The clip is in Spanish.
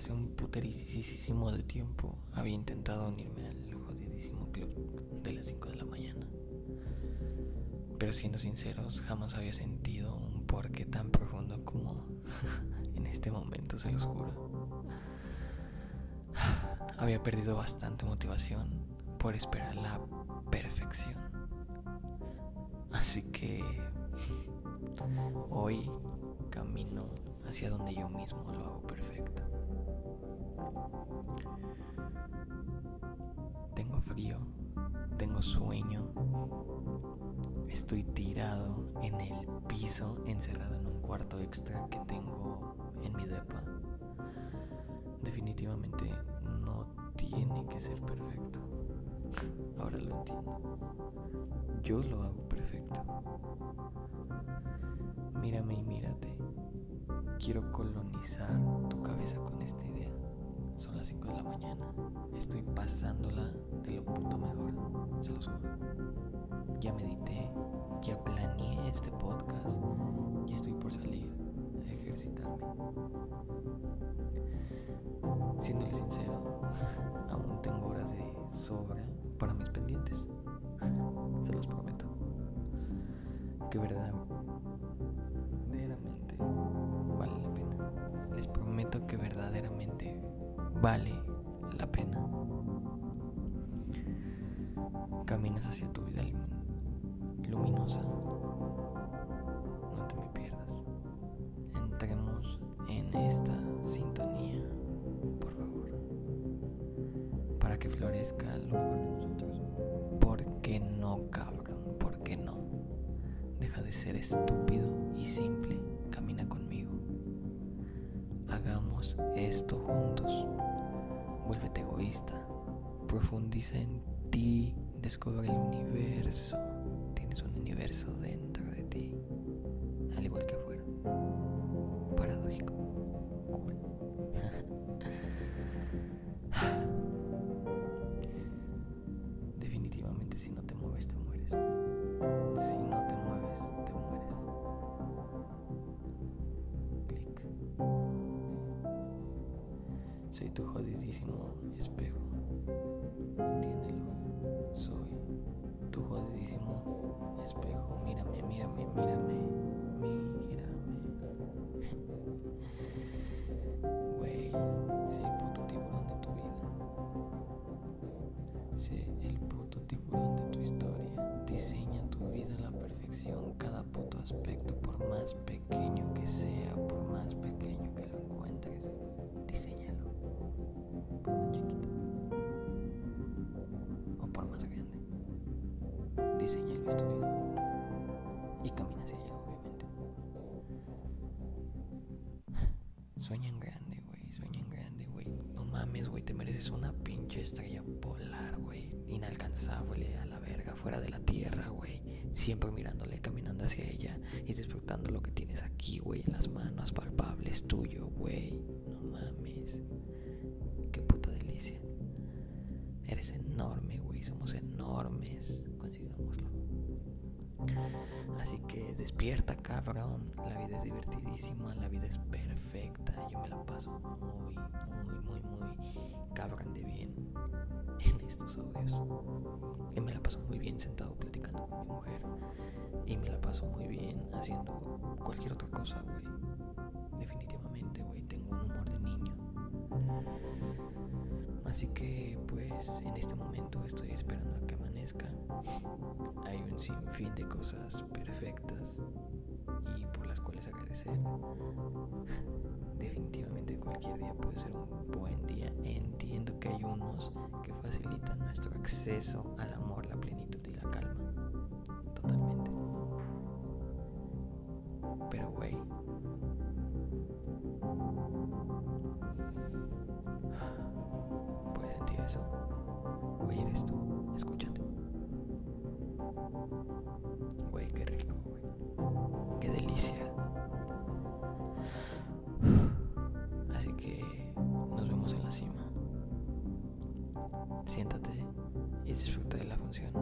hace un puterísimo de tiempo había intentado unirme al jodidísimo club de las 5 de la mañana. Pero siendo sinceros, jamás había sentido un porqué tan profundo como en este momento, se los juro. Había perdido bastante motivación por esperar la perfección. Así que hoy camino hacia donde yo mismo lo hago perfecto. Tengo frío, tengo sueño, estoy tirado en el piso, encerrado en un cuarto extra que tengo en mi depa. Definitivamente no tiene que ser perfecto. Ahora lo entiendo. Yo lo hago perfecto. Mírame y mírate. Quiero colonizar tu cabeza con esta idea. Son las 5 de la mañana. Estoy pasándola de lo puto mejor. Se los juro. Ya medité, ya planeé este podcast. Y estoy por salir a ejercitarme. Siéndole sincero, aún tengo horas de sobra para mis pendientes. Se los prometo. Que verdad, vale la pena. Caminas hacia tu vida luminosa. No te me pierdas. Entremos en esta sintonía, por favor. Para que florezca lo mejor de nosotros. ¿Por qué no, cabrón? ¿Por qué no? Deja de ser estúpido y simple. Camina conmigo. Hagamos esto juntos. Vuélvete egoísta. Profundiza en ti. Descubre el universo. Tienes un universo dentro de ti. Al igual que Soy tu jodidísimo espejo. Entiéndelo. Soy tu jodidísimo espejo. Mírame, mírame, mírame. Mírame. Güey, sé el puto tiburón de tu vida. Sé el puto tiburón de tu historia. Diseña tu vida a la perfección. Cada puto aspecto, por más pequeño que sea, por más pequeño que lo encuentres, diseñalo. Diseñalo es tu vida. Y camina hacia allá, obviamente. Sueña en grande, güey. Sueña en grande, güey. No mames, güey. Te mereces una pinche estrella polar, güey. Inalcanzable a la verga, fuera de la tierra, güey. Siempre mirándole, caminando hacia ella y disfrutando lo que tienes aquí, güey. En las manos, palpables, tuyo, güey. No mames. Qué puta delicia. Eres enorme, Somos enormes. Consigámoslo. Así que despierta, cabrón. La vida es divertidísima, la vida es perfecta. Yo me la paso muy, muy, muy, muy cabrón de bien en estos audios. Y me la paso muy bien sentado platicando con mi mujer. Y me la paso muy bien haciendo cualquier otra cosa, güey. Definitivamente, güey. Tengo un humor de niño. Así que, pues, en este momento estoy esperando a que amanezca. Hay un sinfín de cosas perfectas y por las cuales agradecer. Definitivamente cualquier día puede ser un buen día. Entiendo que hay unos que facilitan nuestro acceso al amor, la plenitud eso? Güey, eres tú. Escúchate. Güey, qué rico, güey. Qué delicia. Así que nos vemos en la cima. Siéntate y disfruta de la función.